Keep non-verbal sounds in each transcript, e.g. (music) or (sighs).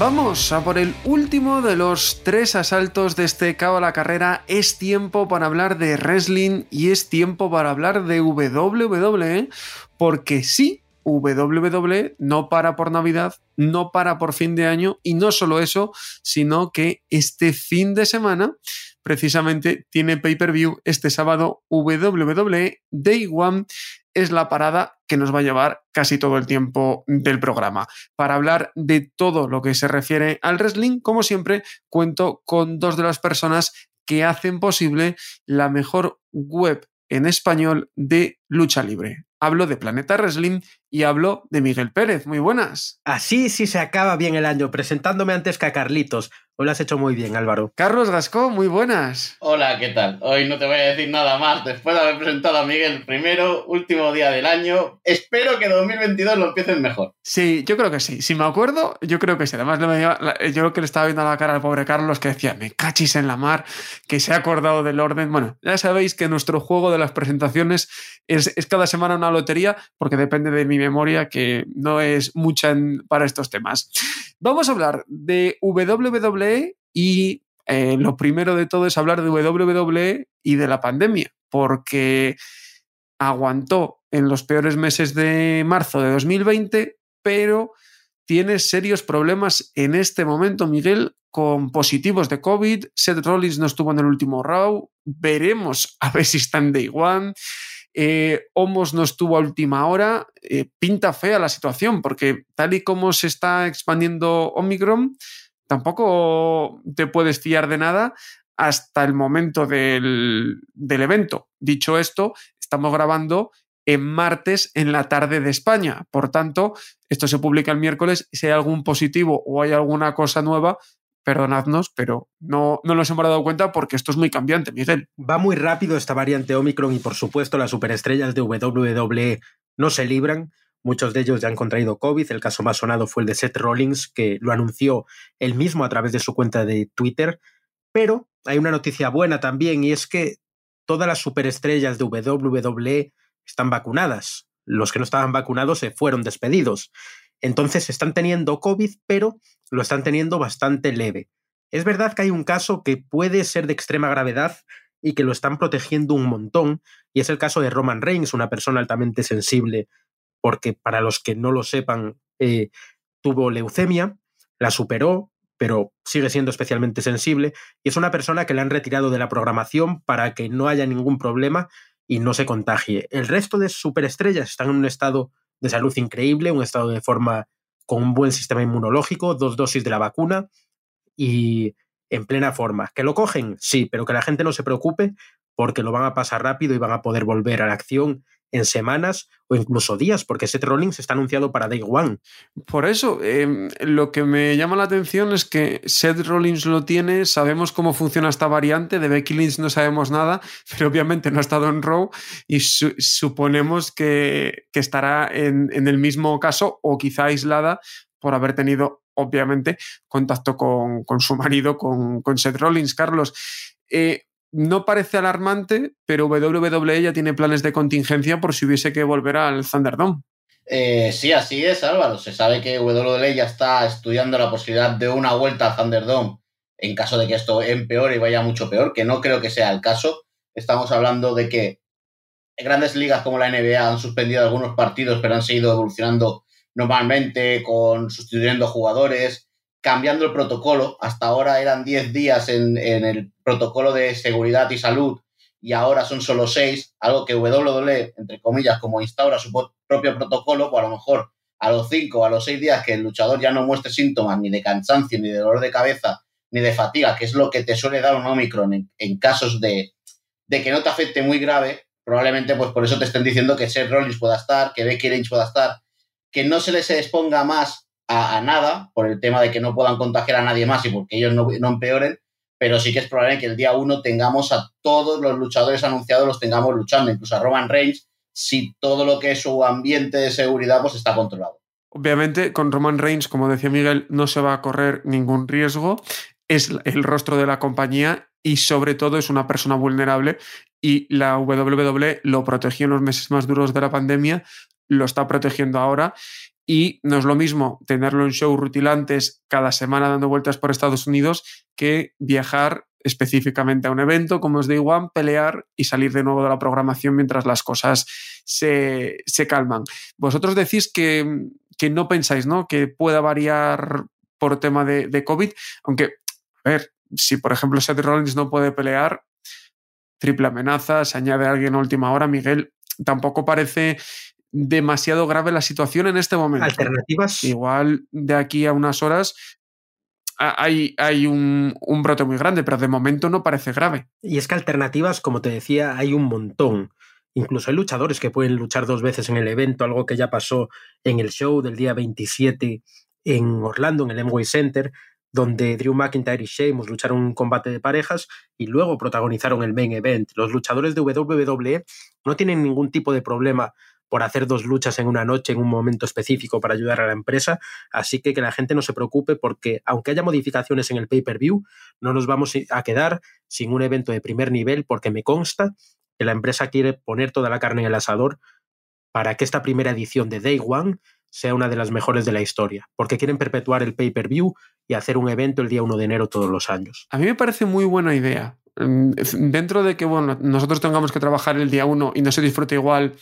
Vamos a por el último de los tres asaltos de este cabo a la carrera. Es tiempo para hablar de wrestling y es tiempo para hablar de WWE, porque sí, WWE no para por Navidad, no para por fin de año y no solo eso, sino que este fin de semana precisamente tiene pay-per-view este sábado WWE Day One es la parada que nos va a llevar casi todo el tiempo del programa. Para hablar de todo lo que se refiere al wrestling, como siempre, cuento con dos de las personas que hacen posible la mejor web en español de lucha libre. Hablo de Planeta Wrestling y hablo de Miguel Pérez. Muy buenas. Así sí se acaba bien el año, presentándome antes que a Carlitos. Hoy lo has hecho muy bien, Álvaro. Carlos Gascó, muy buenas. Hola, ¿qué tal? Hoy no te voy a decir nada más después de haber presentado a Miguel primero, último día del año. Espero que 2022 lo empiecen mejor. Sí, yo creo que sí. Si me acuerdo, yo creo que sí. Además, yo creo que le estaba viendo a la cara al pobre Carlos que decía, me cachis en la mar, que se ha acordado del orden. Bueno, ya sabéis que nuestro juego de las presentaciones es, es cada semana una lotería, porque depende de mi memoria, que no es mucha para estos temas. Vamos a hablar de WWE y eh, lo primero de todo es hablar de WWE y de la pandemia, porque aguantó en los peores meses de marzo de 2020, pero tiene serios problemas en este momento, Miguel, con positivos de COVID. Seth Rollins no estuvo en el último round. Veremos a ver si está en Day One. Eh, Homos no estuvo a última hora. Eh, pinta fea la situación, porque tal y como se está expandiendo Omicron, tampoco te puedes fiar de nada hasta el momento del, evento. Dicho esto, estamos grabando en martes en la tarde de España. Por tanto, esto se publica el miércoles. Si hay algún positivo o hay alguna cosa nueva, perdonadnos, pero no, no nos hemos dado cuenta porque esto es muy cambiante, Miguel. Va muy rápido esta variante Omicron y por supuesto las superestrellas de WWE no se libran. Muchos de ellos ya han contraído COVID. El caso más sonado fue el de Seth Rollins, que lo anunció él mismo a través de su cuenta de Twitter. Pero hay una noticia buena también, y es que todas las superestrellas de WWE están vacunadas. Los que no estaban vacunados se fueron despedidos. Entonces están teniendo COVID, pero lo están teniendo bastante leve. Es verdad que hay un caso que puede ser de extrema gravedad y que lo están protegiendo un montón, y es el caso de Roman Reigns, una persona altamente sensible porque para los que no lo sepan, eh, tuvo leucemia, la superó, pero sigue siendo especialmente sensible, y es una persona que le han retirado de la programación para que no haya ningún problema y no se contagie. El resto de superestrellas están en un estado de salud increíble, un estado de forma con un buen sistema inmunológico, dos dosis de la vacuna y en plena forma. ¿Que lo cogen? Sí, pero que la gente no se preocupe porque lo van a pasar rápido y van a poder volver a la acción en semanas o incluso días, porque Seth Rollins está anunciado para Day One. Por eso, em, lo que me llama la atención es que Seth Rollins lo tiene, sabemos cómo funciona esta variante, de Becky Lynch no sabemos nada, (laughs) pero obviamente no ha estado en Raw y suponemos que, estará en, el mismo caso o quizá aislada por haber tenido, obviamente, contacto con, su (laughs) marido, con, con Seth Rollins. Carlos, eh, no parece alarmante, pero WWE ya tiene planes de contingencia por si hubiese que volver al Thunderdome. Eh, sí, así es, Álvaro. Se sabe que WWE ya está estudiando la posibilidad de una vuelta al Thunderdome en caso de que esto empeore y vaya mucho peor, que no creo que sea el caso. Estamos hablando de que grandes ligas como la NBA han suspendido algunos partidos, pero han seguido evolucionando normalmente, con sustituyendo jugadores cambiando el protocolo. Hasta ahora eran 10 días en, el protocolo de seguridad y salud y ahora son solo 6, algo que WWE, entre comillas, como instaura su propio protocolo, pues a lo mejor a los 5 o a los 6 días que el luchador ya no muestre síntomas ni de cansancio, ni de dolor de cabeza, ni de fatiga, que es lo que te suele dar un Omicron en, casos de, de, que no te afecte muy grave, probablemente pues por eso te estén diciendo que Seth Rollins pueda estar, que Becky Lynch pueda estar, que no se les exponga más a, nada por el tema de que no puedan contagiar a nadie más y porque ellos no, empeoren, pero sí que es probable que el día 1 tengamos a todos los luchadores anunciados, los tengamos luchando, incluso a Roman Reigns, si todo lo que es su ambiente de seguridad pues está controlado. Obviamente, con Roman Reigns, como decía Miguel, no se va a correr ningún riesgo. Es el rostro de la compañía y sobre todo es una persona vulnerable y la WWE lo protegió en los meses más duros de la pandemia, lo está protegiendo ahora y no es lo mismo tenerlo en show rutilantes cada semana dando vueltas por Estados Unidos que viajar específicamente a un evento como es Day One, pelear y salir de nuevo de la programación mientras las cosas se, calman. Vosotros decís que, que, no pensáis ¿no? que pueda variar por tema de, COVID, aunque, a ver, si por ejemplo Seth Rollins no puede pelear, triple amenaza, se añade alguien a última hora, Miguel, tampoco parece demasiado grave la situación en este momento. Alternativas. Igual de aquí a unas horas hay, hay un, un, brote muy grande, pero de momento no parece grave. Y es que alternativas, como te decía, hay un montón. Incluso hay luchadores que pueden luchar dos veces en el evento, algo que ya pasó en el show del día 27 en Orlando, en el Amway Center, donde Drew McIntyre y Sheamus lucharon un combate de parejas y luego protagonizaron el main event. Los luchadores de WWE no tienen ningún tipo de problema por hacer dos luchas en una noche, en un momento específico para ayudar a la empresa. Así que que la gente no se preocupe porque aunque haya modificaciones en el pay-per-view, no nos vamos a quedar sin un evento de primer nivel porque me consta que la empresa quiere poner toda la carne en el asador para que esta primera edición de Day One sea una de las mejores de la historia, porque quieren perpetuar el pay-per-view y hacer un evento el día 1 de enero todos los años. A mí me parece muy buena idea. Mm, dentro de que bueno, nosotros tengamos que trabajar el día 1 y no se disfrute igual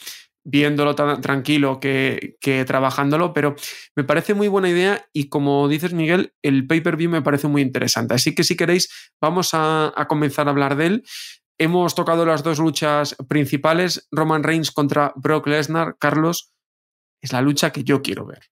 viéndolo tan tranquilo que, que, trabajándolo, pero me parece muy buena idea y como dices Miguel, el pay-per-view me parece muy interesante. Así que si queréis, vamos a, a, comenzar a hablar de él. Hemos tocado las dos luchas principales, Roman Reigns contra Brock Lesnar. Carlos, es la lucha que yo quiero ver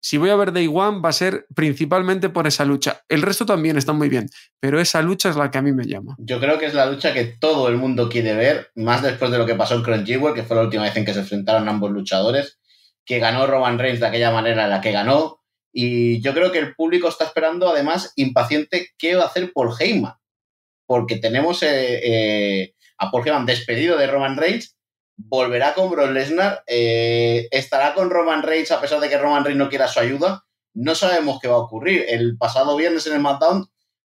si voy a ver Day One va a ser principalmente por esa lucha. El resto también está muy bien, pero esa lucha es la que a mí me llama. Yo creo que es la lucha que todo el mundo quiere ver, más después de lo que pasó en Crunchyroll, que fue la última vez en que se enfrentaron ambos luchadores, que ganó Roman Reigns de aquella manera en la que ganó. Y yo creo que el público está esperando, además, impaciente, qué va a hacer Paul Heyman. Porque tenemos eh, eh, a Paul Heyman despedido de Roman Reigns volverá con Brock Lesnar, eh, estará con Roman Reigns a pesar de que Roman Reigns no quiera su ayuda. No sabemos qué va a ocurrir. El pasado viernes en el SmackDown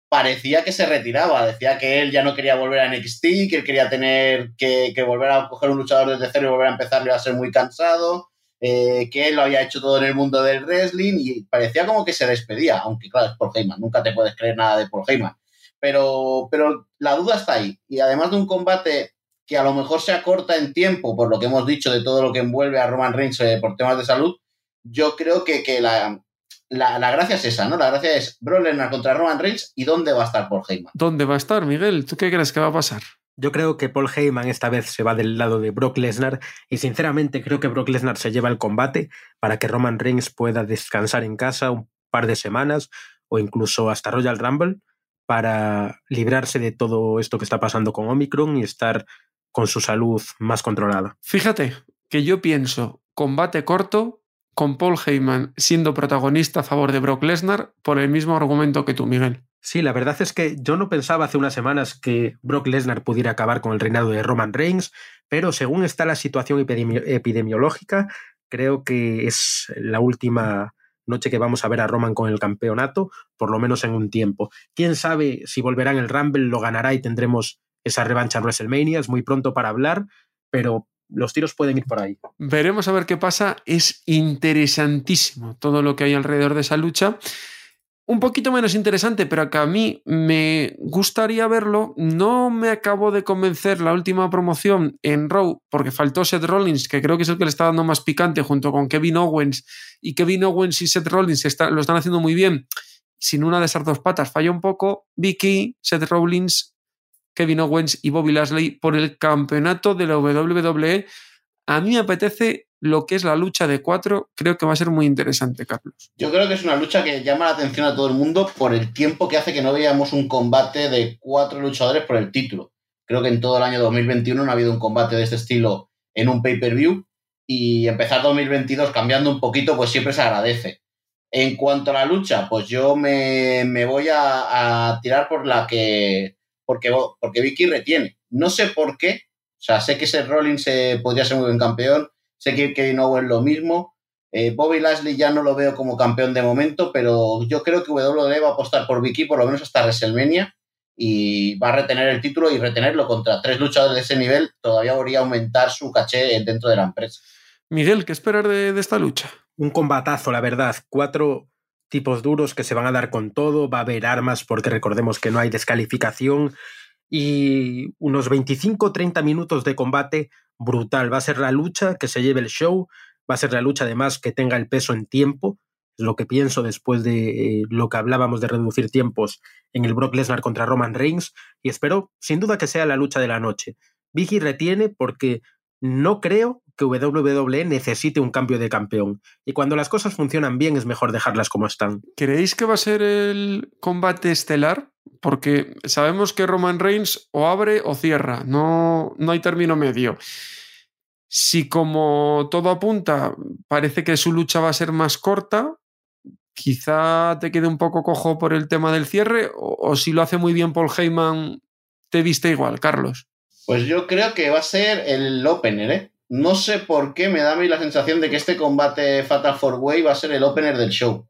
parecía que se retiraba, decía que él ya no quería volver a NXT, que él quería tener que, volver a coger un luchador desde cero y volver a empezar, le iba a ser muy cansado, eh, que él lo había hecho todo en el mundo del wrestling y parecía como que se despedía, aunque claro, es Paul Heyman, nunca te puedes creer nada de Paul Heyman. Pero, pero la duda está ahí. Y además de un combate que a lo mejor se acorta en tiempo, por lo que hemos dicho de todo lo que envuelve a Roman Reigns eh, por temas de salud, yo creo que, que la, la, gracia es esa, ¿no? La gracia es Brock Lesnar contra Roman Reigns y dónde va a estar Paul Heyman. ¿Dónde va a estar, Miguel? ¿Tú qué crees que va a pasar? Yo creo que Paul Heyman esta vez se va del lado de Brock Lesnar y sinceramente creo que Brock Lesnar se lleva el combate para que Roman Reigns pueda descansar en casa un par de semanas o incluso hasta Royal Rumble para librarse de todo esto que está pasando con Omicron y estar con su salud más controlada. Fíjate que yo pienso combate corto con Paul Heyman siendo protagonista a favor de Brock Lesnar por el mismo argumento que tú, Miguel. Sí, la verdad es que yo no pensaba hace unas semanas que Brock Lesnar pudiera acabar con el reinado de Roman Reigns, pero según está la situación epidemiológica, creo que es la última noche que vamos a ver a Roman con el campeonato, por lo menos en un tiempo. Quién sabe si volverá en el Rumble, lo ganará y tendremos esa revancha en WrestleMania. Es muy pronto para hablar, pero los tiros pueden ir por ahí. Veremos a ver qué pasa. Es interesantísimo todo lo que hay alrededor de esa lucha. Un poquito menos interesante, pero que a mí me gustaría verlo. No me acabo de convencer la última promoción en Raw, porque faltó Seth Rollins, que creo que es el que le está dando más picante junto con Kevin Owens. Y Kevin Owens y Seth Rollins lo están haciendo muy bien. Sin una de esas dos patas falla un poco. Vicky, Seth Rollins Kevin Owens y Bobby Lashley por el campeonato de la WWE. A mí me apetece lo que es la lucha de cuatro. Creo que va a ser muy interesante, Carlos. Yo creo que es una lucha que llama la atención a todo el mundo por el tiempo que hace que no veamos un combate de cuatro luchadores por el título. Creo que en todo el año 2021 no ha habido un combate de este estilo en un pay-per-view y empezar 2022 cambiando un poquito, pues siempre se agradece. En cuanto a la lucha, pues yo me, voy a, tirar por la que. Porque, porque Vicky retiene. No sé por qué. O sea, sé que ese Rollins se podría ser muy buen campeón. Sé que Kevin Owens es lo mismo. Eh, Bobby Lashley ya no lo veo como campeón de momento, pero yo creo que WWE va a apostar por Vicky por lo menos hasta WrestleMania y va a retener el título y retenerlo contra tres luchadores de ese nivel todavía podría aumentar su caché dentro de la empresa. Miguel, ¿qué esperar de, esta lucha? Un combatazo, la verdad. Cuatro tipos duros que se van a dar con todo. Va a haber armas porque recordemos que no hay descalificación. Y unos 25-30 minutos de combate brutal. Va a ser la lucha que se lleve el show. Va a ser la lucha además que tenga el peso en tiempo. Es lo que pienso después de eh, lo que hablábamos de reducir tiempos en el Brock Lesnar contra Roman Reigns. Y espero sin duda que sea la lucha de la noche. Vicky retiene porque no creo que WWE necesite un cambio de campeón. Y cuando las cosas funcionan bien es mejor dejarlas como están. ¿Creéis que va a ser el combate estelar? Porque sabemos que Roman Reigns o abre o cierra, no, no hay término medio. Si como todo apunta, parece que su lucha va a ser más corta, quizá te quede un poco cojo por el tema del cierre, o, o si lo hace muy bien Paul Heyman, te viste igual, Carlos. Pues yo creo que va a ser el opener, ¿eh? No sé por qué me da a mí la sensación de que este combate Fatal Four Way va a ser el opener del show.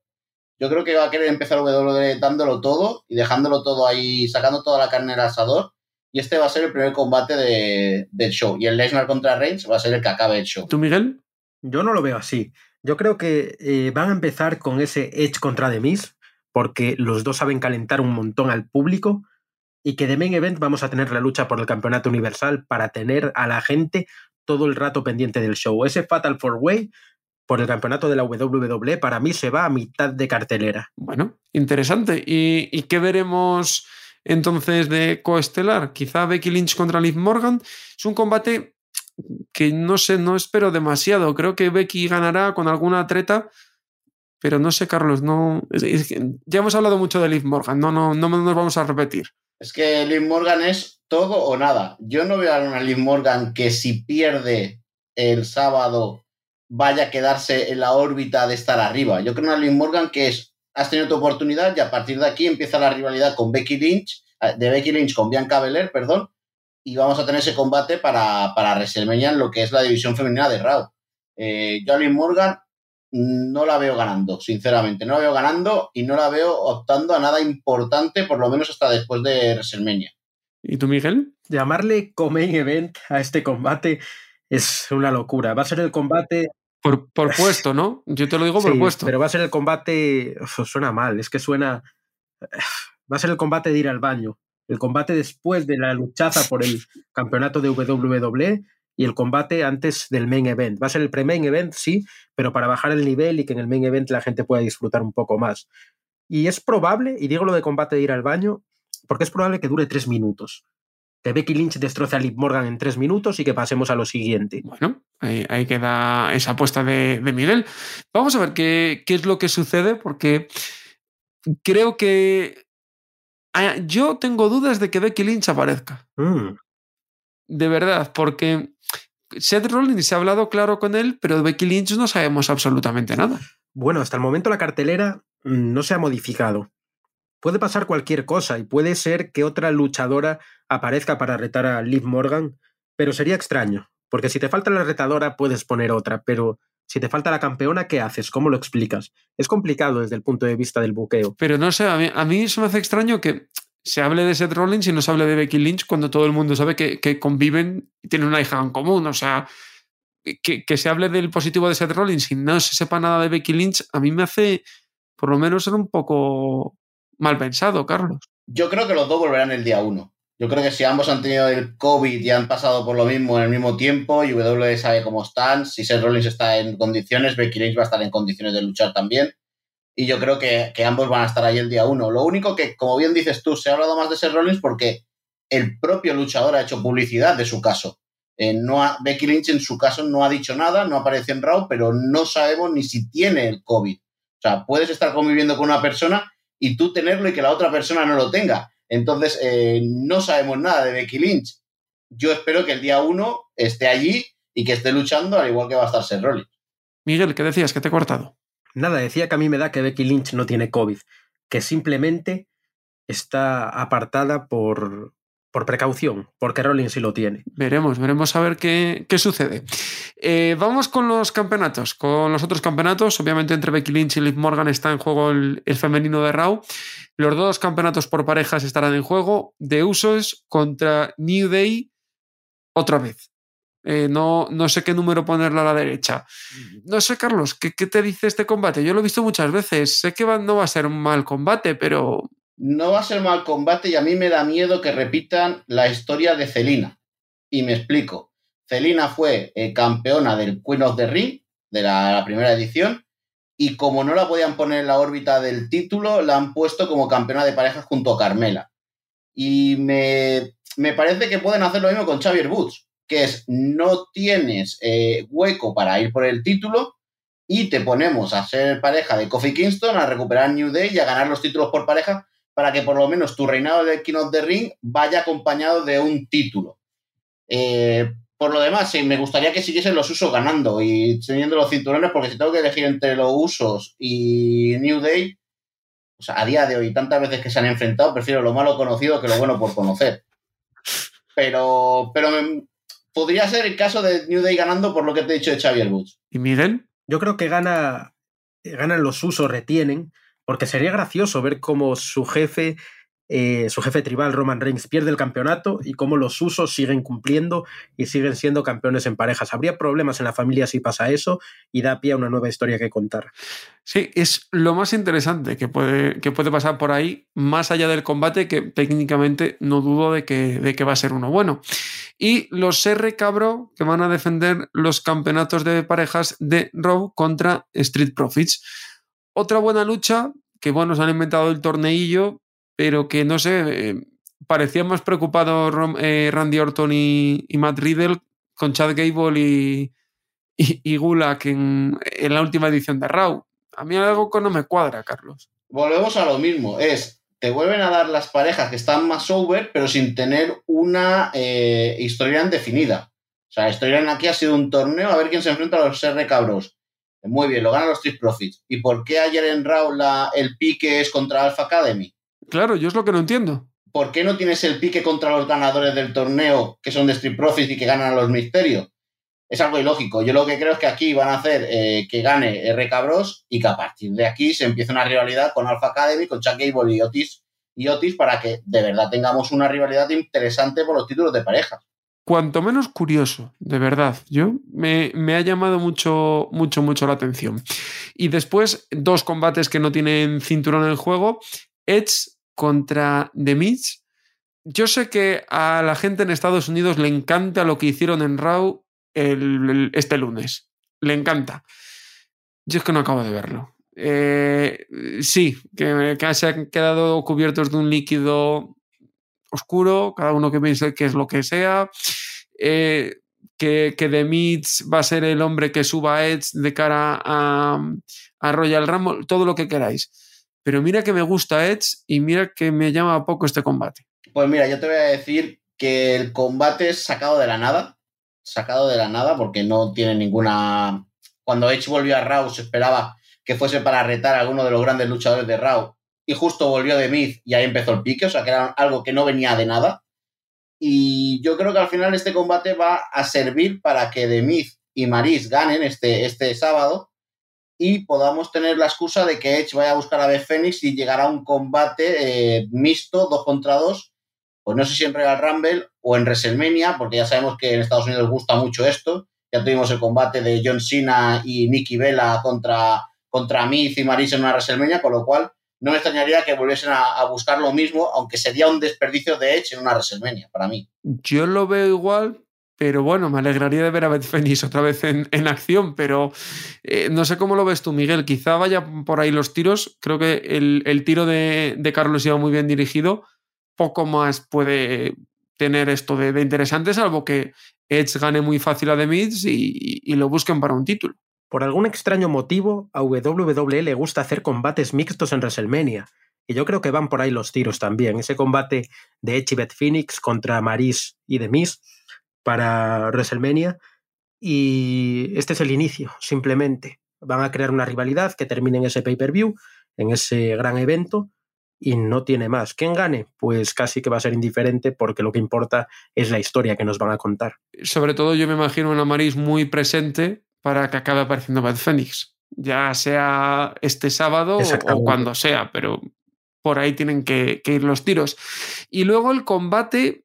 Yo creo que va a querer empezar WWE dándolo todo y dejándolo todo ahí, sacando toda la carne al asador. Y este va a ser el primer combate del show. Y el Lesnar contra Reigns va a ser el que acabe el show. ¿Tú, Miguel? Yo no lo veo así. Yo creo que eh, van a empezar con ese Edge contra The Miz, porque los dos saben calentar un montón al público y que de main event vamos a tener la lucha por el campeonato universal para tener a la gente todo el rato pendiente del show. Ese Fatal Four Way por el campeonato de la WWE para mí se va a mitad de cartelera. Bueno, interesante. ¿Y, qué veremos entonces de coestelar? Quizá Becky Lynch contra Liv Morgan. Es un combate que no sé, no espero demasiado. Creo que Becky ganará con alguna treta. Pero no sé, Carlos, no. ya hemos hablado mucho de Liv Morgan, no, no, no nos vamos a repetir. Es que Liv Morgan es todo o nada. Yo no veo a una Liv Morgan que si pierde el sábado vaya a quedarse en la órbita de estar arriba. Yo creo una Liv Morgan que es, has tenido tu oportunidad y a partir de aquí empieza la rivalidad con Becky Lynch, eh, de Becky Lynch con Bianca Belair, perdón, y vamos a tener ese combate para, para en lo que es la división femenina de Raw. Eh, yo a Liv Morgan no la veo ganando, sinceramente. No la veo ganando y no la veo optando a nada importante, por lo menos hasta después de WrestleMania. ¿Y tú, Miguel? Llamarle Comain Event a este combate es una locura. Va a ser el combate. Por, por puesto, ¿no? Yo te lo digo por puesto. Pero va a ser el combate. suena mal, es que suena. Va a ser el combate de ir al baño. El combate después de la luchaza por el campeonato de WWE y el combate antes del main event. Va a ser el pre-main event, sí, pero para bajar el nivel y que en el main event la gente pueda disfrutar un poco más. Y es probable, y digo lo de combate de ir al baño, porque es probable que dure tres minutos. Que Becky Lynch destroce a Liv Morgan en tres minutos y que pasemos a lo siguiente. Bueno, ahí, queda esa apuesta de, Miguel. Vamos a ver qué, qué, es lo que sucede, porque creo que ah, yo tengo dudas de que Becky Lynch aparezca. Mm. De verdad, porque Seth Rollins se ha hablado claro con él, pero de Becky Lynch no sabemos absolutamente nada. Bueno, hasta el momento la cartelera mm, no se ha modificado. Puede pasar cualquier cosa y puede ser que otra luchadora aparezca para retar a Liv Morgan, pero sería extraño, porque si te falta la retadora puedes poner otra, pero si te falta la campeona, ¿qué haces? ¿Cómo lo explicas? Es complicado desde el punto de vista del buqueo. Pero no sé, a mí, a mí eso me hace extraño que se hable de Seth Rollins y no se hable de Becky Lynch cuando todo el mundo sabe que, conviven y tienen una hija en común. O sea, que, se hable del positivo de Seth Rollins y no se sepa nada de Becky Lynch, a mí me hace, por lo menos, ser un poco mal pensado, Carlos. Yo creo que los dos volverán el día uno. Yo creo que si ambos han tenido el COVID y han pasado por lo mismo en el mismo tiempo, y W sabe cómo están, si Seth Rollins está en condiciones, Becky Lynch va a estar en condiciones de luchar también y yo creo que, ambos van a estar ahí el día uno. Lo único que, como bien dices tú, se ha hablado más de Seth Rollins porque el propio luchador ha hecho publicidad de su caso. Eh, no Becky Lynch en su caso no ha dicho nada, no aparece en Raw, pero no sabemos ni si tiene el COVID. O sea, puedes estar conviviendo con una persona y tú tenerlo y que la otra persona no lo tenga. Entonces, eh, no sabemos nada de Becky Lynch. Yo espero que el día uno esté allí y que esté luchando al igual que va a estar Seth Rollins. Miguel, ¿qué decías? que te he cortado? Nada, decía que a mí me da que Becky Lynch no tiene COVID, que simplemente está apartada por, por precaución, porque Rollins sí lo tiene. Veremos, veremos a ver qué, qué sucede. Eh, vamos con los campeonatos, con los otros campeonatos. Obviamente entre Becky Lynch y Liv Morgan está en juego el, el femenino de Raw. Los dos campeonatos por parejas estarán en juego. De Usos contra New Day otra vez. Eh, no, no sé qué número ponerle a la derecha. No sé, Carlos, ¿qué, ¿qué, te dice este combate? Yo lo he visto muchas veces. Sé que va, no va a ser un mal combate, pero no va a ser mal combate y a mí me da miedo que repitan la historia de Celina. Y me explico. Celina fue eh, campeona del Queen of the Ring, de la, la, primera edición, y como no la podían poner en la órbita del título, la han puesto como campeona de parejas junto a Carmela. Y me, me parece que pueden hacer lo mismo con Xavier Woods, que es no tienes eh, hueco para ir por el título y te ponemos a ser pareja de Kofi Kingston, a recuperar New Day y a ganar los títulos por pareja para que por lo menos tu reinado de King of the Ring vaya acompañado de un título. Eh, por lo demás, sí, me gustaría que siguiesen los usos ganando y teniendo los cinturones, porque si tengo que elegir entre los usos y New Day, o sea, a día de hoy, tantas veces que se han enfrentado, prefiero lo malo conocido que lo bueno por conocer. Pero, pero podría ser el caso de New Day ganando por lo que te he dicho de Xavier Woods. ¿Y Miguel? Yo creo que gana, ganan los usos, retienen, porque sería gracioso ver cómo su jefe, eh, su jefe tribal, Roman Reigns, pierde el campeonato y cómo los usos siguen cumpliendo y siguen siendo campeones en parejas. Habría problemas en la familia si pasa eso y da pie a una nueva historia que contar. Sí, es lo más interesante que puede, que puede pasar por ahí, más allá del combate, que técnicamente no dudo de que, de que va a ser uno bueno. Y los R Cabro, que van a defender los campeonatos de parejas de Raw contra Street Profits otra buena lucha, que bueno, se han inventado el torneillo, pero que no sé, eh, parecía más preocupado eh, Randy Orton y, Matt Riddle con Chad Gable y, y, y Gulak en, en, la última edición de Raw. A mí algo que no me cuadra, Carlos. Volvemos a lo mismo, es, te vuelven a dar las parejas que están más over, pero sin tener una eh, historia definida. O sea, la historia aquí ha sido un torneo a ver quién se enfrenta a los R cabros. Muy bien, lo ganan los Street Profits. ¿Y por qué ayer en Raw la, el pique es contra Alpha Academy? Claro, yo es lo que no entiendo. ¿Por qué no tienes el pique contra los ganadores del torneo que son de Street Profits y que ganan a los Misterios? Es algo ilógico. Yo lo que creo es que aquí van a hacer eh, que gane R. Cabros y que a partir de aquí se empiece una rivalidad con Alpha Academy, con Chuck Gable y Otis, y Otis para que de verdad tengamos una rivalidad interesante por los títulos de pareja cuanto menos curioso, de verdad. Yo me, me, ha llamado mucho, mucho, mucho la atención. Y después, dos combates que no tienen cinturón en juego. Edge contra The Miz. Yo sé que a la gente en Estados Unidos le encanta lo que hicieron en Raw este lunes. Le encanta. Yo es que no acabo de verlo. Eh, sí, que, se han quedado cubiertos de un líquido oscuro, cada uno que piense que es lo que sea. Eh, que, que The va a ser el hombre que suba a Edge de cara a, a Royal Rumble, todo lo que queráis. Pero mira que me gusta Edge y mira que me llama poco este combate. Pues mira, yo te voy a decir que el combate es sacado de la nada. Sacado de la nada porque no tiene ninguna. Cuando Edge volvió a Raw se esperaba que fuese para retar a alguno de los grandes luchadores de Raw y justo volvió de Miz y ahí empezó el pique, o sea que era algo que no venía de nada. Y yo creo que al final este combate va a servir para que The Miz y Maris ganen este, este sábado y podamos tener la excusa de que Edge vaya a buscar a Beth Phoenix y llegará a un combate eh, mixto, dos contra dos, pues no sé si en Real Rumble o en WrestleMania, porque ya sabemos que en Estados Unidos gusta mucho esto. Ya tuvimos el combate de John Cena y Nikki Bella contra, contra Miz y Maris en una WrestleMania, con lo cual no me extrañaría que volviesen a, a, buscar lo mismo, aunque sería un desperdicio de Edge en una WrestleMania, para mí. Yo lo veo igual, pero bueno, me alegraría de ver a Beth Phoenix otra vez en, en acción, pero eh, no sé cómo lo ves tú, Miguel. Quizá vaya por ahí los tiros. Creo que el, el tiro de, de, Carlos iba muy bien dirigido. Poco más puede tener esto de, de interesante, salvo que Edge gane muy fácil a The Miz y, y lo busquen para un título. Por algún extraño motivo, a WWE le gusta hacer combates mixtos en WrestleMania. Y yo creo que van por ahí los tiros también. Ese combate de Edge y Beth Phoenix contra Maris y The Miz para WrestleMania. Y este es el inicio, simplemente. van a crear una rivalidad que termine en ese pay-per-view, en ese gran evento, y no tiene más. ¿Quién gane? Pues casi que va a ser indiferente porque lo que importa es la historia que nos van a contar. Sobre todo yo me imagino una Maris muy presente para que acabe apareciendo Bad Phoenix, ya sea este sábado o cuando sea, pero por ahí tienen que, que, ir los tiros. Y luego el combate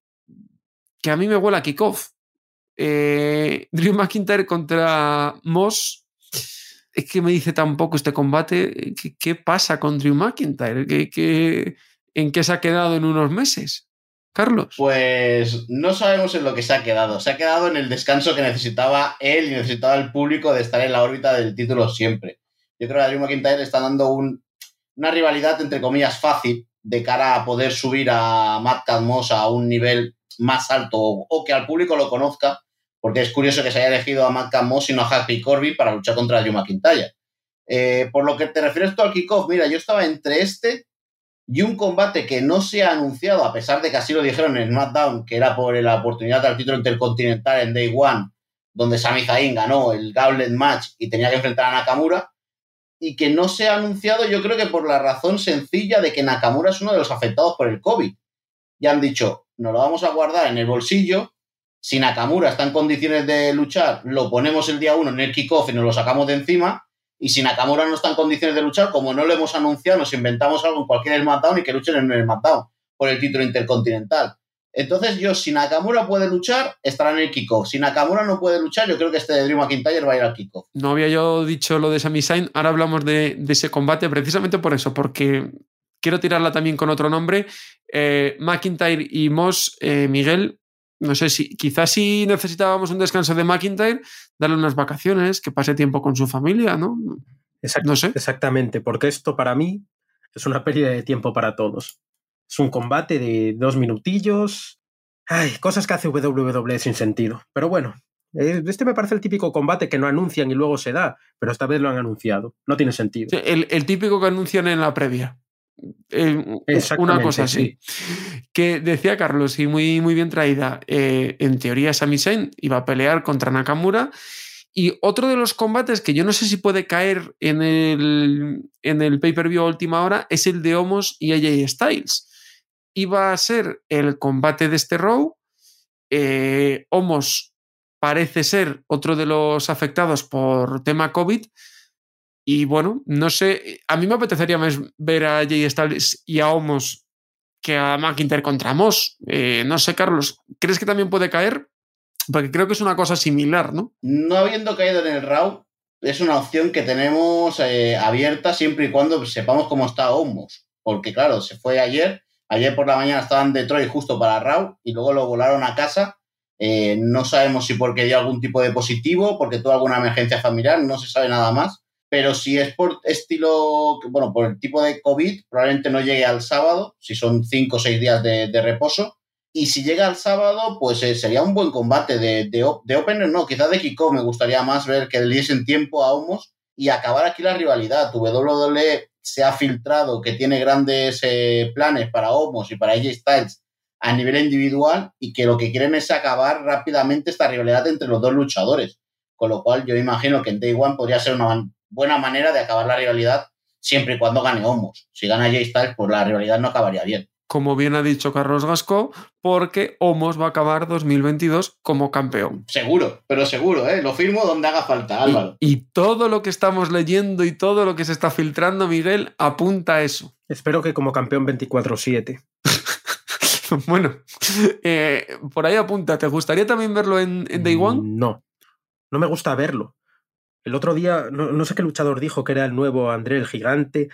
que a mí me huele a kickoff. Eh, Drew McIntyre contra Moss es que me dice tampoco este combate. ¿Qué, pasa con Drew McIntyre? ¿Qué, en qué se ha quedado en unos meses? Carlos. Pues no sabemos en lo que se ha quedado. Se ha quedado en el descanso que necesitaba él y necesitaba el público de estar en la órbita del título siempre. Yo creo que Drew McIntyre está dando una rivalidad, entre comillas, fácil de cara a poder subir a Matt Cadmos a un nivel más alto o que al público lo conozca porque es curioso que se haya elegido a Matt Moss y no a Happy Corby para luchar contra Drew McIntyre. Eh, por lo que te refieres tú al kickoff, mira, yo estaba entre este y un combate que no se ha anunciado, a pesar de que así lo dijeron en SmackDown, que era por la oportunidad del título intercontinental en Day One, donde Sami Zayn ganó el Gauntlet Match y tenía que enfrentar a Nakamura, y que no se ha anunciado, yo creo que por la razón sencilla de que Nakamura es uno de los afectados por el COVID. Ya han dicho, nos lo vamos a guardar en el bolsillo si Nakamura está en condiciones de luchar, lo ponemos el día uno en el kickoff y nos lo sacamos de encima. Y si Nakamura no está en condiciones de luchar, como no lo hemos anunciado, nos inventamos algo en cualquier SmackDown y que luchen en el SmackDown por el título intercontinental. Entonces, yo, si Nakamura puede luchar, estará en el kickoff. Si Nakamura no puede luchar, yo creo que este de Drew McIntyre va a ir al kickoff. No había yo dicho lo de Sami Zayn, ahora hablamos de, ese combate precisamente por eso, porque quiero tirarla también con otro nombre. Eh, McIntyre y Moss, eh, Miguel, no sé si quizás si necesitábamos un descanso de McIntyre, darle unas vacaciones, que pase tiempo con su familia, ¿no? no sé. Exactamente, porque esto para mí es una pérdida de tiempo para todos. Es un combate de dos minutillos. Ay, cosas que hace WWE sin sentido. Pero bueno, eh, este me parece el típico combate que no anuncian y luego se da, pero esta vez lo han anunciado. No tiene sentido. El, el típico que anuncian en la previa. Eh, una cosa así. Que decía Carlos, y muy, muy bien traída, eh, en teoría Sami Zayn iba a pelear contra Nakamura. Y otro de los combates que yo no sé si puede caer en el, en el pay-per-view a última hora es el de Homos y AJ Styles. Iba a ser el combate de este row. Eh, Homos parece ser otro de los afectados por tema COVID y bueno, no sé, a mí me apetecería más ver a Jay Styles y a Homos que a McIntyre contra Moss. Eh, no sé, Carlos, ¿crees que también puede caer? Porque creo que es una cosa similar, ¿no? No habiendo caído en el Raw, es una opción que tenemos eh, abierta siempre y cuando sepamos cómo está Homos. Porque claro, se fue ayer, ayer por la mañana estaba en Detroit justo para Raw y luego lo volaron a casa. Eh, no sabemos si porque dio algún tipo de positivo, porque tuvo alguna emergencia familiar, no se sabe nada más pero si es por estilo, bueno, por el tipo de COVID, probablemente no llegue al sábado, si son cinco o seis días de, reposo. Y si llega al sábado, pues eh, sería un buen combate de, de, de no, quizás de kickoff me gustaría más ver que le diesen tiempo a Homos y acabar aquí la rivalidad. WWE se ha filtrado que tiene grandes eh, planes para Homos y para AJ Styles a nivel individual y que lo que quieren es acabar rápidamente esta rivalidad entre los dos luchadores. Con lo cual yo imagino que en Day One podría ser una, buena manera de acabar la rivalidad siempre y cuando gane Homos. Si gana Jay Styles, pues la rivalidad no acabaría bien. Como bien ha dicho Carlos Gasco, porque Homos va a acabar 2022 como campeón. Seguro, pero seguro, ¿eh? Lo firmo donde haga falta, Álvaro. Y, todo lo que estamos leyendo y todo lo que se está filtrando, Miguel, apunta a eso. (laughs) Espero que como campeón 24-7. (laughs) bueno, eh, por ahí apunta. ¿Te gustaría también verlo en Day One? No, no me gusta verlo. El otro día, no, sé qué luchador dijo que era el nuevo André el Gigante.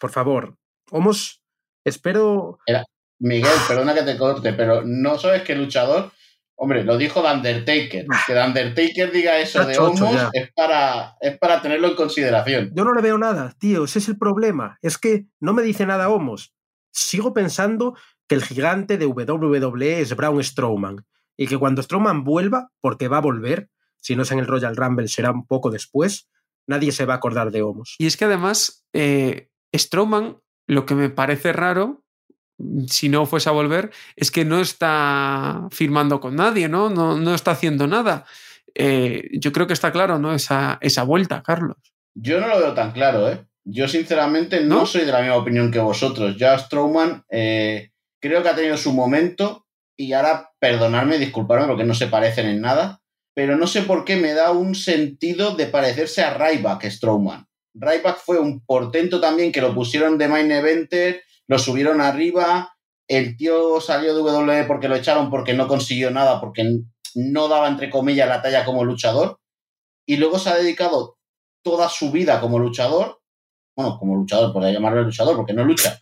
por favor, Homos, espero. Era, Miguel, perdona que te corte, pero no sabes qué luchador. Hombre, lo dijo The Undertaker. Que The Undertaker diga eso de Homos es para, es para tenerlo en consideración. Yo no le veo nada, tío. Ese es el problema. Es que no me dice nada Homos. Sigo pensando que el gigante de WWE es Braun Strowman. Y que cuando Strowman vuelva, porque va a volver, si no es en el Royal Rumble será un poco después, nadie se va a acordar de Homos. Y es que además, eh, Strowman, lo que me parece raro, si no fuese a volver, es que no está firmando con nadie, ¿no? No, no está haciendo nada. Eh, yo creo que está claro, ¿no? Esa, esa vuelta, Carlos. Yo no lo veo tan claro, ¿eh? Yo sinceramente no, soy de la misma opinión que vosotros. Ya Strowman eh, creo que ha tenido su momento y ahora perdonadme, disculparme porque no se parecen en nada, pero no sé por qué me da un sentido de parecerse a Ryback Strowman. Ryback fue un portento también que lo pusieron de main eventer, lo subieron arriba, el tío salió de WWE porque lo echaron porque no consiguió nada, porque no daba entre comillas la talla como luchador y luego se ha dedicado toda su vida como luchador, bueno, como luchador, podría llamarlo luchador porque no lucha,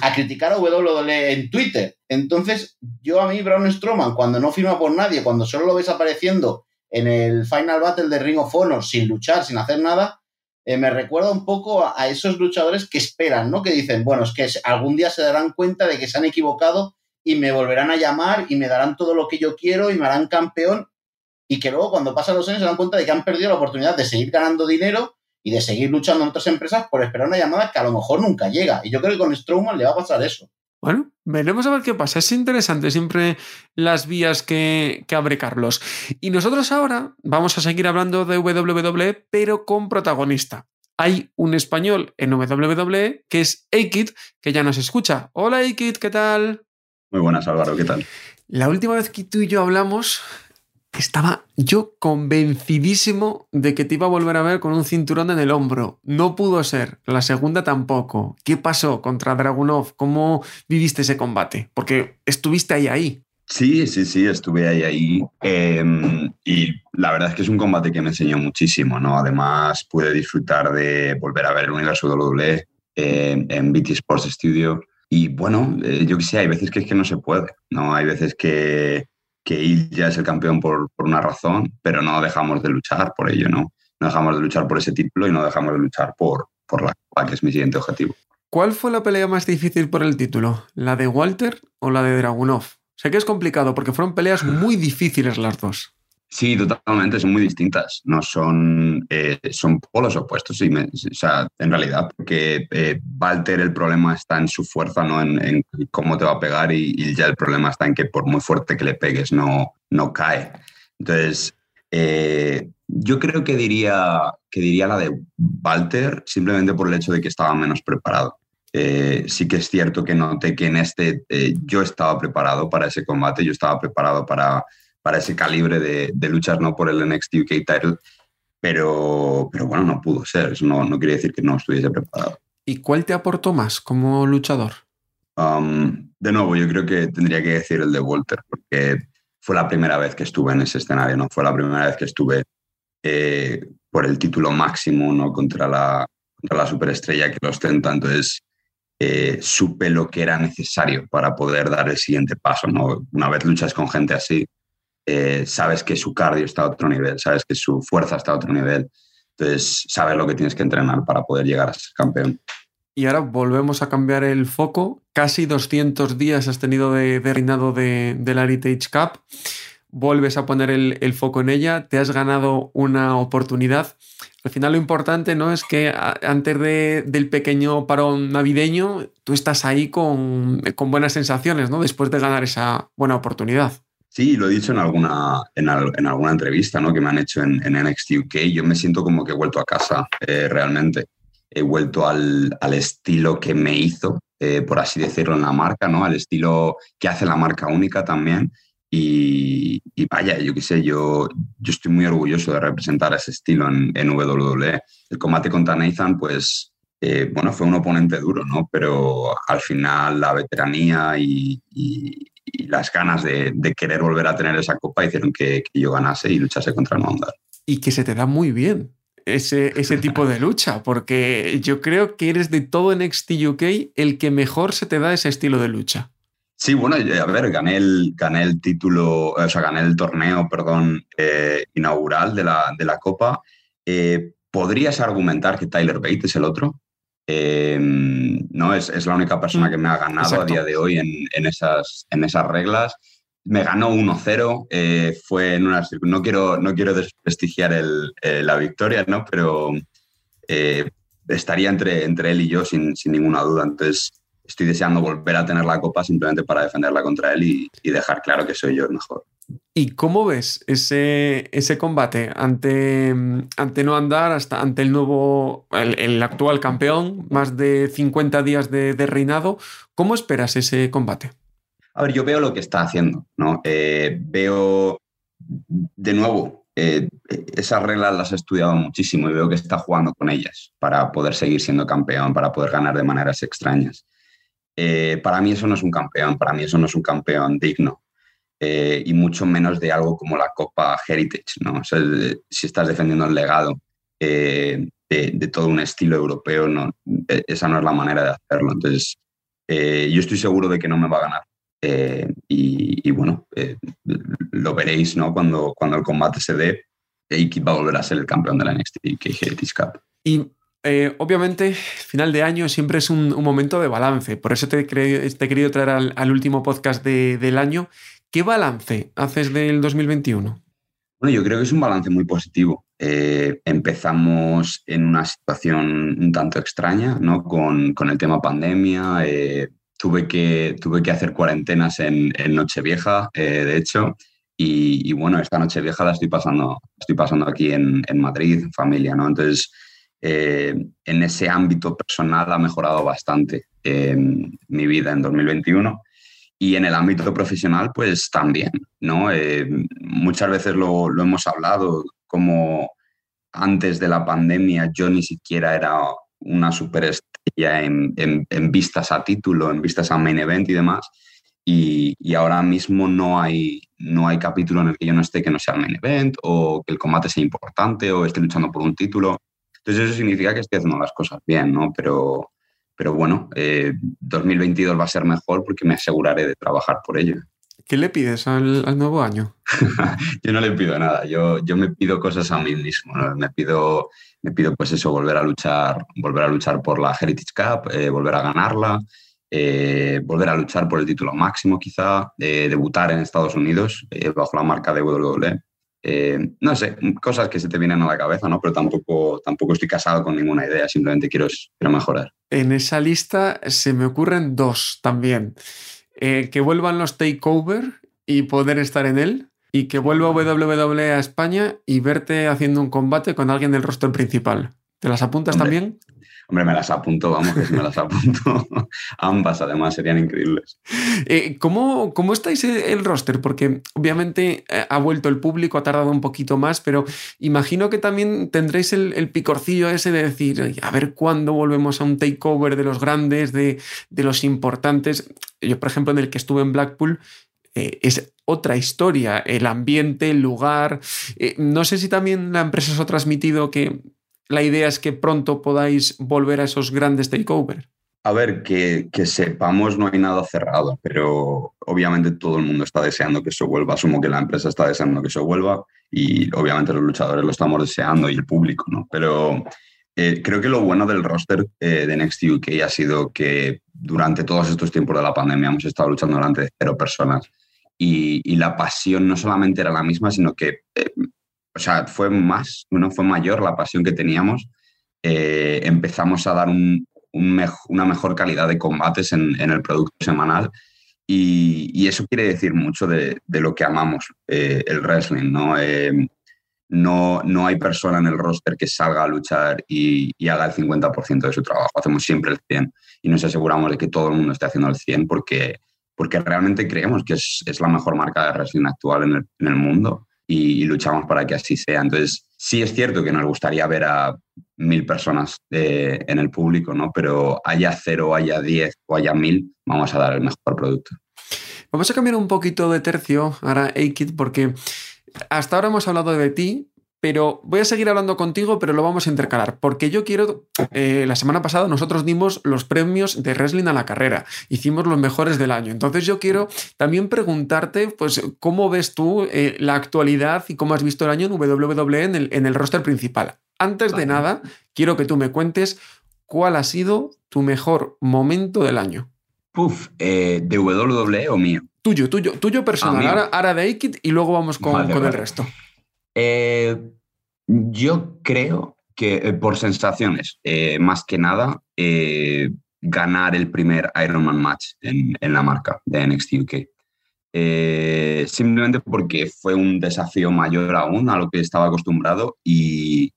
a criticar a WWE en Twitter. Entonces, yo a mí, Braun Strowman, cuando no firma por nadie, cuando solo lo ves apareciendo en el Final Battle de Ring of Honor sin luchar, sin hacer nada, eh, me recuerda un poco a, esos luchadores que esperan, ¿no? Que dicen, bueno, es que algún día se darán cuenta de que se han equivocado y me volverán a llamar y me darán todo lo que yo quiero y me harán campeón y que luego cuando pasan los años se dan cuenta de que han perdido la oportunidad de seguir ganando dinero y de seguir luchando en otras empresas por esperar una llamada que a lo mejor nunca llega. Y yo creo que con Strowman le va a pasar eso. Bueno, veremos a ver qué pasa. Es interesante siempre las vías que, que, abre Carlos. Y nosotros ahora vamos a seguir hablando de WWE, pero con protagonista. Hay un español en WWE que es Aikid, que ya nos escucha. Hola Aikid, ¿qué tal? Muy buenas Álvaro, ¿qué tal? La última vez que tú y yo hablamos, estaba yo convencidísimo de que te iba a volver a ver con un cinturón en el hombro. No pudo ser. La segunda tampoco. ¿Qué pasó contra Dragunov? ¿Cómo viviste ese combate? Porque estuviste ahí, ahí. Sí, sí, sí, estuve ahí, ahí. Em, y la verdad es que es un combate que me enseñó muchísimo, ¿no? Además, pude disfrutar de volver a ver el universo WWE eh, en BT Sports Studio. Y bueno, eh, yo qué sé, hay veces que es que no se puede, ¿no? Hay veces que que ya es el campeón por, una razón, pero no dejamos de luchar por ello, ¿no? No dejamos de luchar por ese título y no dejamos de luchar por, por la Copa, que es mi siguiente objetivo. ¿Cuál fue la pelea más difícil por el título? ¿La de Walter o la de Dragunov? Sé que es complicado porque fueron peleas (sighs) muy difíciles las dos. Sí, totalmente, son muy distintas. No son, eh, son polos opuestos, sí, o sea, en realidad, porque eh, Walter el problema está en su fuerza, no en, cómo te va a pegar, y, ya el problema está en que por muy fuerte que le pegues no, no cae. Entonces, eh, yo creo que diría, que diría la de Walter simplemente por el hecho de que estaba menos preparado. sí que es cierto que noté que en este yo estaba preparado para ese combate, yo estaba preparado para para ese calibre de, de luchas no por el NXT UK title, pero, pero bueno, no pudo ser. Eso no, no quiere decir que no estuviese preparado. ¿Y cuál te aportó más como luchador? Um, de nuevo, yo creo que tendría que decir el de Walter, porque fue la primera vez que estuve en ese escenario, ¿no? Fue la primera vez que estuve eh, por el título máximo, ¿no? Contra la, contra la superestrella que lo ostenta. Entonces, eh, supe lo que era necesario para poder dar el siguiente paso, ¿no? Una vez luchas con gente así, eh, sabes que su cardio está a otro nivel, sabes que su fuerza está a otro nivel. Entonces, sabes lo que tienes que entrenar para poder llegar a ser campeón. Y ahora volvemos a cambiar el foco. Casi 200 días has tenido de, reinado de, la Heritage Cup. Vuelves a poner el, foco en ella. Te has ganado una oportunidad. Al final lo importante no es que antes del pequeño parón navideño tú estás ahí con, con buenas sensaciones, ¿no? Después de ganar esa buena oportunidad. Sí, lo he dicho en alguna, en, alguna entrevista ¿no? que me han hecho en, en, NXT UK. Yo me siento como que he vuelto a casa eh, realmente. He vuelto al, al, estilo que me hizo, eh, por así decirlo, en la marca, ¿no? al estilo que hace la marca única también. Y, y vaya, yo qué sé, yo, yo estoy muy orgulloso de representar ese estilo en, en WWE. El combate contra Nathan, pues, eh, bueno, fue un oponente duro, ¿no? Pero al final la veteranía y, y las ganas de, querer volver a tener esa copa hicieron que, yo ganase y luchase contra el Noandar. Y que se te da muy bien ese, ese tipo de lucha, porque yo creo que eres de todo en UK el que mejor se te da ese estilo de lucha. Sí, bueno, a ver, gané el, gané el título, o sea, gané el torneo, perdón, eh, inaugural de la, de la Copa. Eh, ¿Podrías argumentar que Tyler Bate es el otro? Em, no es, es, la única persona que me ha ganado a día de hoy en, en, esas, en esas reglas. Me ganó 1-0, eh, fue en una no quiero no quiero desprestigiar el, eh, la victoria, ¿no? Pero eh, estaría entre, entre él y yo sin, sin, ninguna duda. Entonces estoy deseando volver a tener la copa simplemente para defenderla contra él y, y dejar claro que soy yo el mejor. ¿Y cómo ves ese, ese combate ante, ante no andar hasta ante el nuevo, el, actual campeón, más de 50 días de, reinado? ¿Cómo esperas ese combate? A ver, yo veo lo que está haciendo, ¿no? Eh, veo de nuevo, eh, esas reglas las he estudiado muchísimo y veo que está jugando con ellas para poder seguir siendo campeón, para poder ganar de maneras extrañas. Eh, para mí eso no es un campeón, para mí eso no es un campeón digno. Eh, y mucho menos de algo como la Copa Heritage, ¿no? si estás defendiendo el legado de, todo un estilo europeo, no, e, esa no es la manera de hacerlo. Entonces, yo estoy seguro de que no me va a ganar. y, bueno, lo veréis ¿no? cuando, cuando el combate se dé. Eikid va a volver a ser el campeón de la NXT Heritage Cup. Y eh, obviamente, final de año siempre es un, momento de balance. Por eso te, he querido traer al, último podcast del año. ¿Qué balance haces del 2021? Bueno, yo creo que es un balance muy positivo. Eh, empezamos en una situación un tanto extraña, ¿no? Con, con el tema pandemia. Eh, tuve, que, tuve que hacer cuarentenas en, en Nochevieja, de hecho. Y, bueno, esta noche vieja la estoy pasando, estoy pasando aquí en, en Madrid, familia, ¿no? Entonces, eh, en ese ámbito personal ha mejorado bastante eh, mi vida en 2021 y en el ámbito profesional pues también, ¿no? Eh, muchas veces lo, hemos hablado, como antes de la pandemia yo ni siquiera era una superestrella en, en, en vistas a título, en vistas a main event y demás, y, y, ahora mismo no hay, no hay capítulo en el que yo no esté que no sea el main event o que el combate sea importante o esté luchando por un título. Entonces eso significa que estoy haciendo las cosas bien, ¿no? Pero, pero bueno, 2022 eh, va a ser mejor porque me aseguraré de trabajar por ello. ¿Qué le pides al, nuevo año? (laughs) yo no le pido nada, yo, yo me pido cosas a mí mismo, me, pido, me pido pues eso, volver a luchar, volver a luchar por la Heritage Cup, eh, volver a ganarla, eh, volver a luchar por el título máximo quizá, debutar en Estados Unidos bajo la marca de WWE eh, no sé, cosas que se te vienen a la cabeza, ¿no? Pero tampoco, tampoco estoy casado con ninguna idea, simplemente quiero, quiero mejorar. En esa lista se me ocurren dos también. Eh, que vuelvan los takeover y poder estar en él. Y que vuelva WWE a España y verte haciendo un combate con alguien del roster principal. ¿Te las apuntas también? Hombre, me las apunto, vamos, que me las apunto. (laughs) Ambas, además, serían increíbles. Eh, ¿cómo, ¿cómo, estáis el roster? Porque obviamente eh, ha vuelto el público, ha tardado un poquito más, pero imagino que también tendréis el, picorcillo ese de decir, a ver cuándo volvemos a un takeover de los grandes, de, de los importantes. Yo, por ejemplo, en el que estuve en Blackpool, eh, es otra historia, el ambiente, el lugar. no sé si también la empresa os ha transmitido que la idea es que pronto podáis volver a esos grandes takeovers. A ver, que, sepamos, no hay nada cerrado, pero obviamente todo el mundo está deseando que eso vuelva. Asumo que la empresa está deseando que eso vuelva y obviamente los luchadores lo estamos deseando y el público, ¿no? Pero eh, creo que lo bueno del roster eh, de Next UK ha sido que durante todos estos tiempos de la pandemia hemos estado luchando delante de cero personas y, la pasión no solamente era la misma, sino que eh, o sea, fue más, bueno, fue mayor la pasión que teníamos. Eh, empezamos a dar una mejor calidad de combates en, el producto semanal y, eso quiere decir mucho de, lo que amamos eh, el wrestling, ¿no? Eh, no, no hay persona en el roster que salga a luchar y, haga el 50% de su trabajo. Hacemos siempre el 100% y nos aseguramos de que todo el mundo esté haciendo el 100% porque, porque realmente creemos que es, la mejor marca de wrestling actual en el mundo y, luchamos para que así sea. Entonces, sí es cierto que nos gustaría ver a mil personas eh, en el público, ¿no? Pero haya cero, haya diez o haya mil, vamos a dar el mejor producto. Vamos a cambiar un poquito de tercio ahora, A-Kid, porque hasta ahora hemos hablado de ti, pero voy a seguir hablando contigo, pero lo vamos a intercalar, porque yo quiero, eh, la semana pasada nosotros dimos los premios de wrestling a la carrera, hicimos los mejores del año, entonces yo quiero también preguntarte, pues, ¿cómo ves tú eh, la actualidad y cómo has visto el año en WWE en el, en el roster principal? Antes de nada, quiero que tú me cuentes cuál ha sido tu mejor momento del año. Puf, eh, ¿de WWE o mío? Tuyo, tuyo, tuyo personal. Ah, ahora, de Aikid y luego vamos con, con el resto. Eh, yo creo que eh, por sensaciones, eh, más que nada, ganar el primer Ironman match en, la marca de NXT UK. simplemente porque fue un desafío mayor aún a lo que estaba acostumbrado y,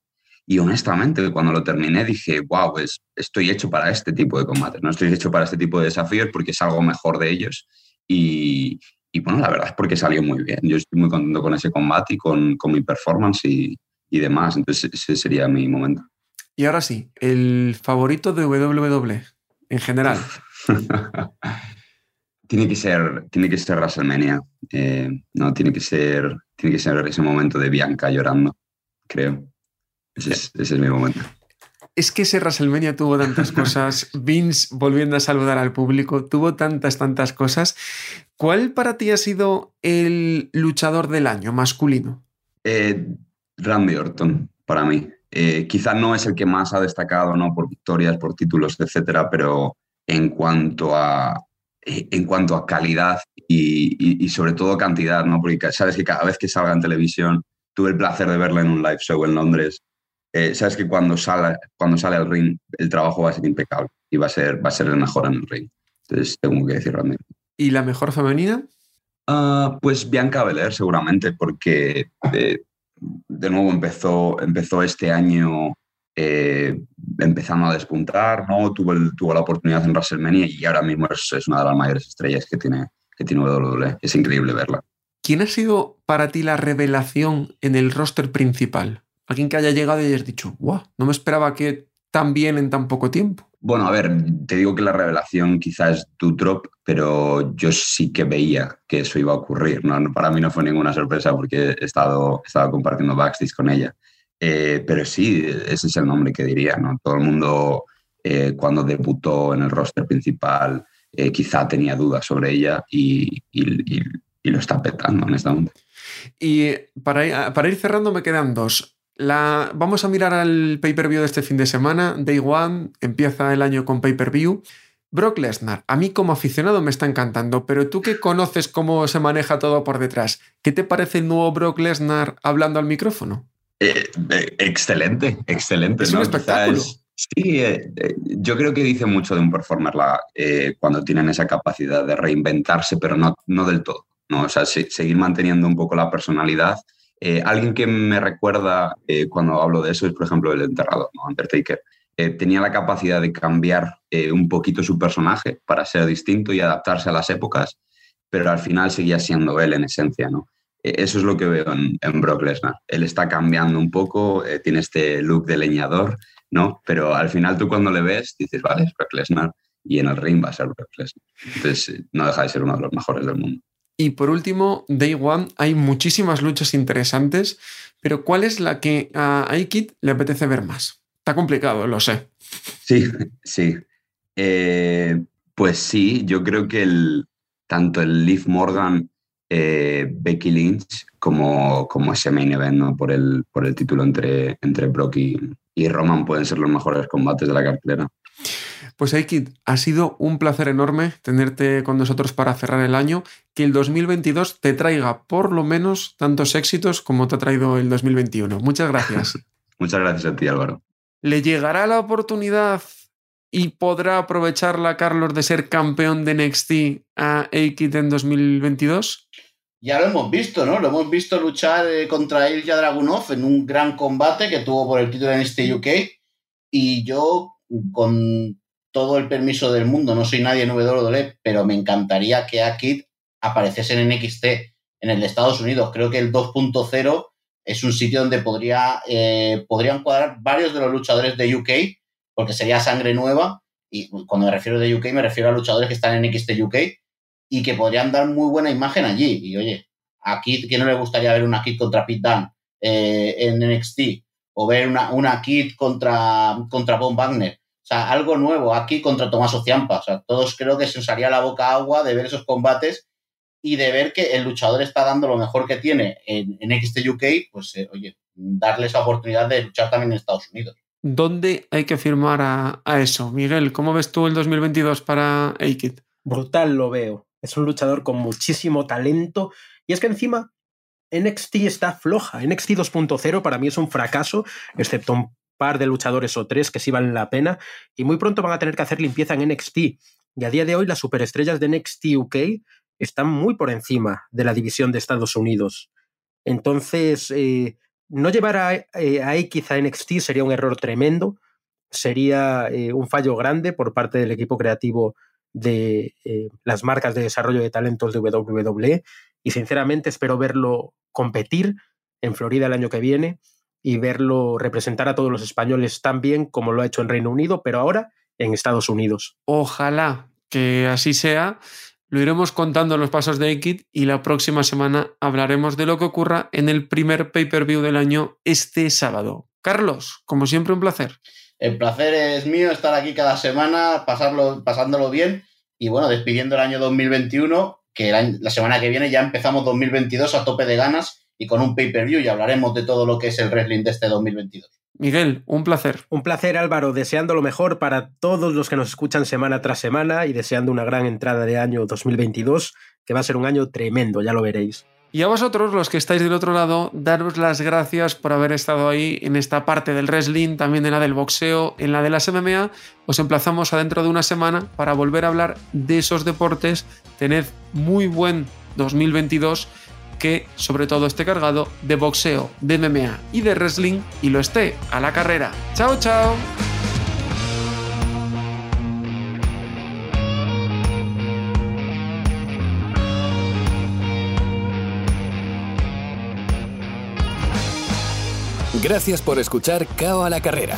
y honestamente cuando lo terminé dije, wow, pues estoy hecho para este tipo de combates, no estoy hecho para este tipo de desafíos porque es algo mejor de ellos y, y bueno, la verdad es porque salió muy bien. Yo estoy muy contento con ese combate y con, con mi performance y, y demás, entonces ese sería mi momento. Y ahora sí, el favorito de WWE en general. (laughs) tiene que ser, tiene que ser WrestleMania. Eh, no, tiene que ser, tiene que ser ese momento de Bianca llorando, creo. Ese es, ese es mi momento. Es que ese WrestleMania tuvo tantas cosas, (laughs) Vince volviendo a saludar al público, tuvo tantas, tantas cosas. ¿Cuál para ti ha sido el luchador del año masculino? Eh, Randy Orton, para mí. Eh, quizá no es el que más ha destacado, ¿no? Por victorias, por títulos, etcétera, pero en cuanto a, eh, en cuanto a calidad y, sobre todo cantidad, ¿no? Porque sabes que cada vez que salga en televisión, tuve el placer de verla en un live show en Londres, eh, sabes que cuando sale, cuando sale al ring el trabajo va a ser impecable y va a ser, va a ser el mejor en el ring. Entonces tengo que decir realmente. ¿Y la mejor femenina? Uh, pues Bianca Belair seguramente, porque eh, de nuevo empezó, empezó este año eh, empezando a despuntar, ¿no? Tuvo, tuvo la oportunidad en WrestleMania y ahora mismo es, una de las mayores estrellas que tiene, que tiene WWE. Es increíble verla. ¿Quién ha sido para ti la revelación en el roster principal? Alguien que haya llegado y hayas dicho, wow, no me esperaba que tan bien en tan poco tiempo. Bueno, a ver, te digo que la revelación quizás es Dutrop, pero yo sí que veía que eso iba a ocurrir. ¿no? Para mí no fue ninguna sorpresa porque he estado, he estado compartiendo backstage con ella. Eh, pero sí, ese es el nombre que diría, ¿no? Todo el mundo eh, cuando debutó en el roster principal eh, quizá tenía dudas sobre ella y, y, lo está petando, honestamente. Y para, para, ir cerrando me quedan dos. La, vamos a mirar al pay-per-view de este fin de semana. Day One empieza el año con pay-per-view. Brock Lesnar, a mí como aficionado me está encantando, pero tú que conoces cómo se maneja todo por detrás, ¿qué te parece el nuevo Brock Lesnar hablando al micrófono? Eh, eh, excelente, excelente. Es un espectáculo. sí, eh, yo creo que dice mucho de un performer la, cuando tienen esa capacidad de reinventarse, pero no, no del todo. ¿no? O sea, seguir manteniendo un poco la personalidad. Alguien que me recuerda cuando hablo de eso es, por ejemplo, el enterrador, ¿no? Undertaker. tenía la capacidad de cambiar un poquito su personaje para ser distinto y adaptarse a las épocas, pero al final seguía siendo él en esencia, ¿no? Eso es lo que veo en, Brock Lesnar. Él está cambiando un poco, eh, tiene este look de leñador, ¿no? Pero al final tú cuando le ves dices, vale, es Brock Lesnar y en el ring va a ser Brock Lesnar. Entonces eh, no deja de ser uno de los mejores del mundo. Y por último, Day One, hay muchísimas luchas interesantes, pero ¿cuál es la que a Aikid le apetece ver más? Está complicado, lo sé. Sí, (laughs) sí. Eh, pues sí, yo creo que tanto el Liv Morgan eh, Becky Lynch como, como ese main event ¿no? por, el, por el título entre, entre Brock y, Roman pueden ser los mejores combates de la cartelera. Pues Aikid, ha sido un placer enorme tenerte con nosotros para cerrar el año. Que el 2022 te traiga por lo menos tantos éxitos como te ha traído el 2021. Muchas gracias. (laughs) Muchas gracias a ti, Álvaro. ¿Le llegará la oportunidad y podrá aprovecharla Carlos de ser campeón de NXT a Aikid en 2022? Ya lo hemos visto, ¿no? Lo hemos visto luchar eh, contra Ilya Dragunov en un gran combate que tuvo por el título de NXT UK. Y yo, con todo el permiso del mundo, no soy nadie en WWE, pero me encantaría que Akid apareciese en NXT, en el de Estados Unidos. Creo que el 2.0 es un sitio donde podría, eh, podrían cuadrar varios de los luchadores de UK porque sería sangre nueva. Y cuando me refiero de UK, me refiero a luchadores que están en XT UK y que podrían dar muy buena imagen allí. Y oye, a Kid, ¿quién no le gustaría ver una Kid contra Pete Dunne eh, en NXT? O ver una, una Kid contra, contra Von Wagner. O sea, algo nuevo aquí contra Tomaso Ciampa. O sea, todos creo que se os haría la boca agua de ver esos combates y de ver que el luchador está dando lo mejor que tiene en, en XT UK, pues eh, oye, darle esa oportunidad de luchar también en Estados Unidos. ¿Dónde hay que firmar a, eso? Miguel, ¿cómo ves tú el 2022 para Aikid? Brutal lo veo. Es un luchador con muchísimo talento. Y es que encima NXT está floja. NXT 2.0 para mí es un fracaso, excepto un par de luchadores o tres que sí valen la pena. Y muy pronto van a tener que hacer limpieza en NXT. Y a día de hoy las superestrellas de NXT UK están muy por encima de la división de Estados Unidos. Entonces, eh, no llevar a, eh, X a NXT sería un error tremendo, sería eh, un fallo grande por parte del equipo creativo de eh, las marcas de desarrollo de talentos de WWE y sinceramente espero verlo competir en Florida el año que viene y verlo representar a todos los españoles tan bien como lo ha hecho en Reino Unido, pero ahora en Estados Unidos. Ojalá que así sea. Lo iremos contando en los pasos de Ekid y la próxima semana hablaremos de lo que ocurra en el primer pay-per-view del año este sábado. Carlos, como siempre, un placer. El placer es mío estar aquí cada semana, pasarlo, pasándolo bien y bueno, despidiendo el año 2021, que la semana que viene ya empezamos 2022 a tope de ganas y con un pay-per-view y hablaremos de todo lo que es el wrestling de este 2022. Miguel, un placer. Un placer, Álvaro, deseando lo mejor para todos los que nos escuchan semana tras semana y deseando una gran entrada de año 2022, que va a ser un año tremendo, ya lo veréis. Y a vosotros, los que estáis del otro lado, daros las gracias por haber estado ahí en esta parte del wrestling, también en la del boxeo, en la de las MMA. Os emplazamos a dentro de una semana para volver a hablar de esos deportes. Tened muy buen 2022 que sobre todo esté cargado de boxeo, de MMA y de wrestling y lo esté a la carrera. ¡Chao, chao! Gracias por escuchar Cao a la Carrera,